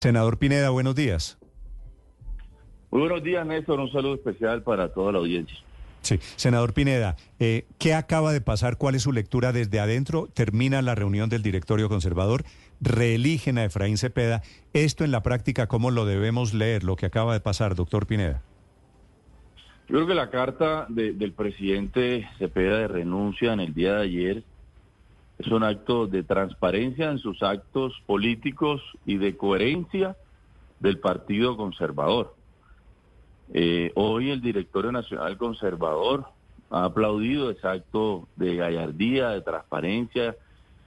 Senador Pineda, buenos días. Muy buenos días, Néstor. Un saludo especial para toda la audiencia. Sí, senador Pineda, eh, ¿qué acaba de pasar? ¿Cuál es su lectura desde adentro? Termina la reunión del directorio conservador, reeligen a Efraín Cepeda. Esto en la práctica, ¿cómo lo debemos leer, lo que acaba de pasar, doctor Pineda? Yo creo que la carta del presidente Cepeda de renuncia en el día de ayer es un acto de transparencia en sus actos políticos y de coherencia del Partido Conservador. Eh, hoy el Directorio Nacional Conservador ha aplaudido ese acto de gallardía, de transparencia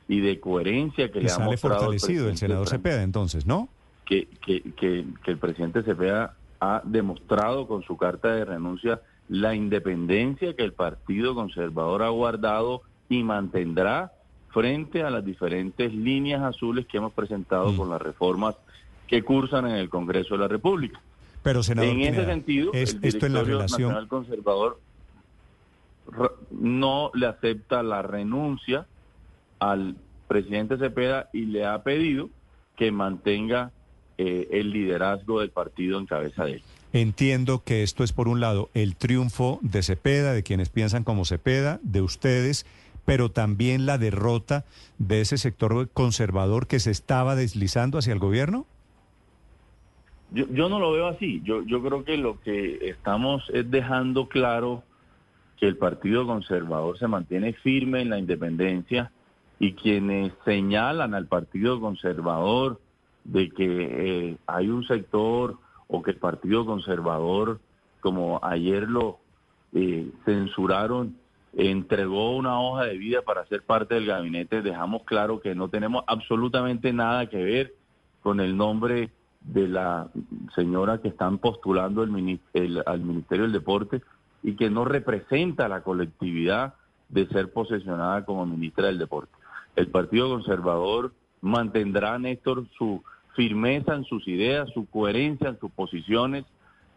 y de coherencia que, le ha sale fortalecido el, senador Cepeda, entonces, ¿no? Que, que, que, que el presidente Cepeda ha demostrado con su carta de renuncia la independencia que el Partido Conservador ha guardado y mantendrá frente a las diferentes líneas azules que hemos presentado mm. con las reformas que cursan en el Congreso de la República. Pero, senador, en ese sentido, el esto en la relación... Nacional Conservador no le acepta la renuncia al presidente Cepeda y le ha pedido que mantenga eh, el liderazgo del partido en cabeza de él. Entiendo que esto es, por un lado, el triunfo de Cepeda, de quienes piensan como Cepeda, de ustedes, pero también la derrota de ese sector conservador que se estaba deslizando hacia el gobierno? Yo, yo no lo veo así. Yo, yo creo que lo que estamos es dejando claro que el Partido Conservador se mantiene firme en la independencia y quienes señalan al Partido Conservador de que eh, hay un sector o que el Partido Conservador, como ayer lo eh, censuraron, entregó una hoja de vida para ser parte del gabinete, dejamos claro que no tenemos absolutamente nada que ver con el nombre de la señora que están postulando el, al Ministerio del Deporte y que no representa la colectividad de ser posesionada como ministra del Deporte. El Partido Conservador mantendrá, Néstor, su firmeza en sus ideas, su coherencia en sus posiciones.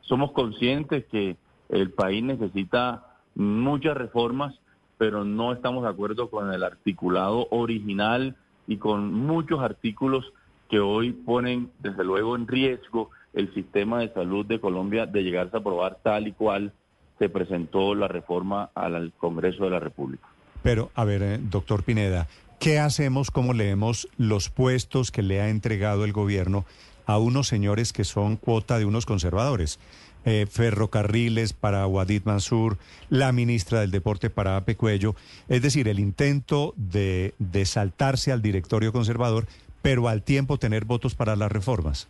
Somos conscientes que el país necesita muchas reformas, pero no estamos de acuerdo con el articulado original y con muchos artículos que hoy ponen desde luego en riesgo el sistema de salud de Colombia de llegarse a aprobar tal y cual se presentó la reforma al Congreso de la República. Pero, a ver, eh, doctor Pineda, ¿qué hacemos, cómo leemos los puestos que le ha entregado el gobierno a unos señores que son cuota de unos conservadores? Eh, ferrocarriles para Wadid Mansur, la ministra del Deporte para Ape Cuello. Es decir, el intento de, saltarse al directorio conservador, pero al tiempo tener votos para las reformas.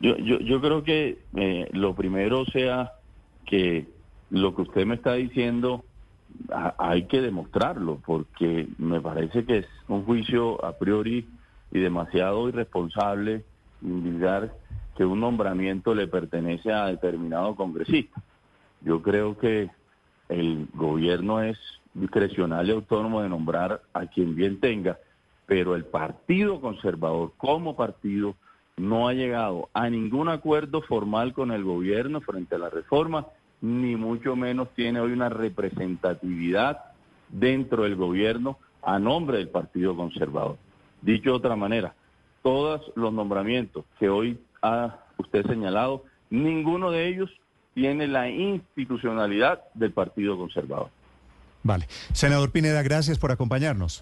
Yo, yo, yo creo que eh, lo primero sea que lo que usted me está diciendo hay que demostrarlo, porque me parece que es un juicio a priori y demasiado irresponsable indicar que un nombramiento le pertenece a determinado congresista. Yo creo que el gobierno es discrecional y autónomo de nombrar a quien bien tenga, pero el Partido Conservador como partido no ha llegado a ningún acuerdo formal con el gobierno frente a la reforma, ni mucho menos tiene hoy una representatividad dentro del gobierno a nombre del Partido Conservador. Dicho de otra manera, todos los nombramientos que hoy ha usted señalado, ninguno de ellos tiene la institucionalidad del Partido Conservador. Vale. Senador Pineda, gracias por acompañarnos.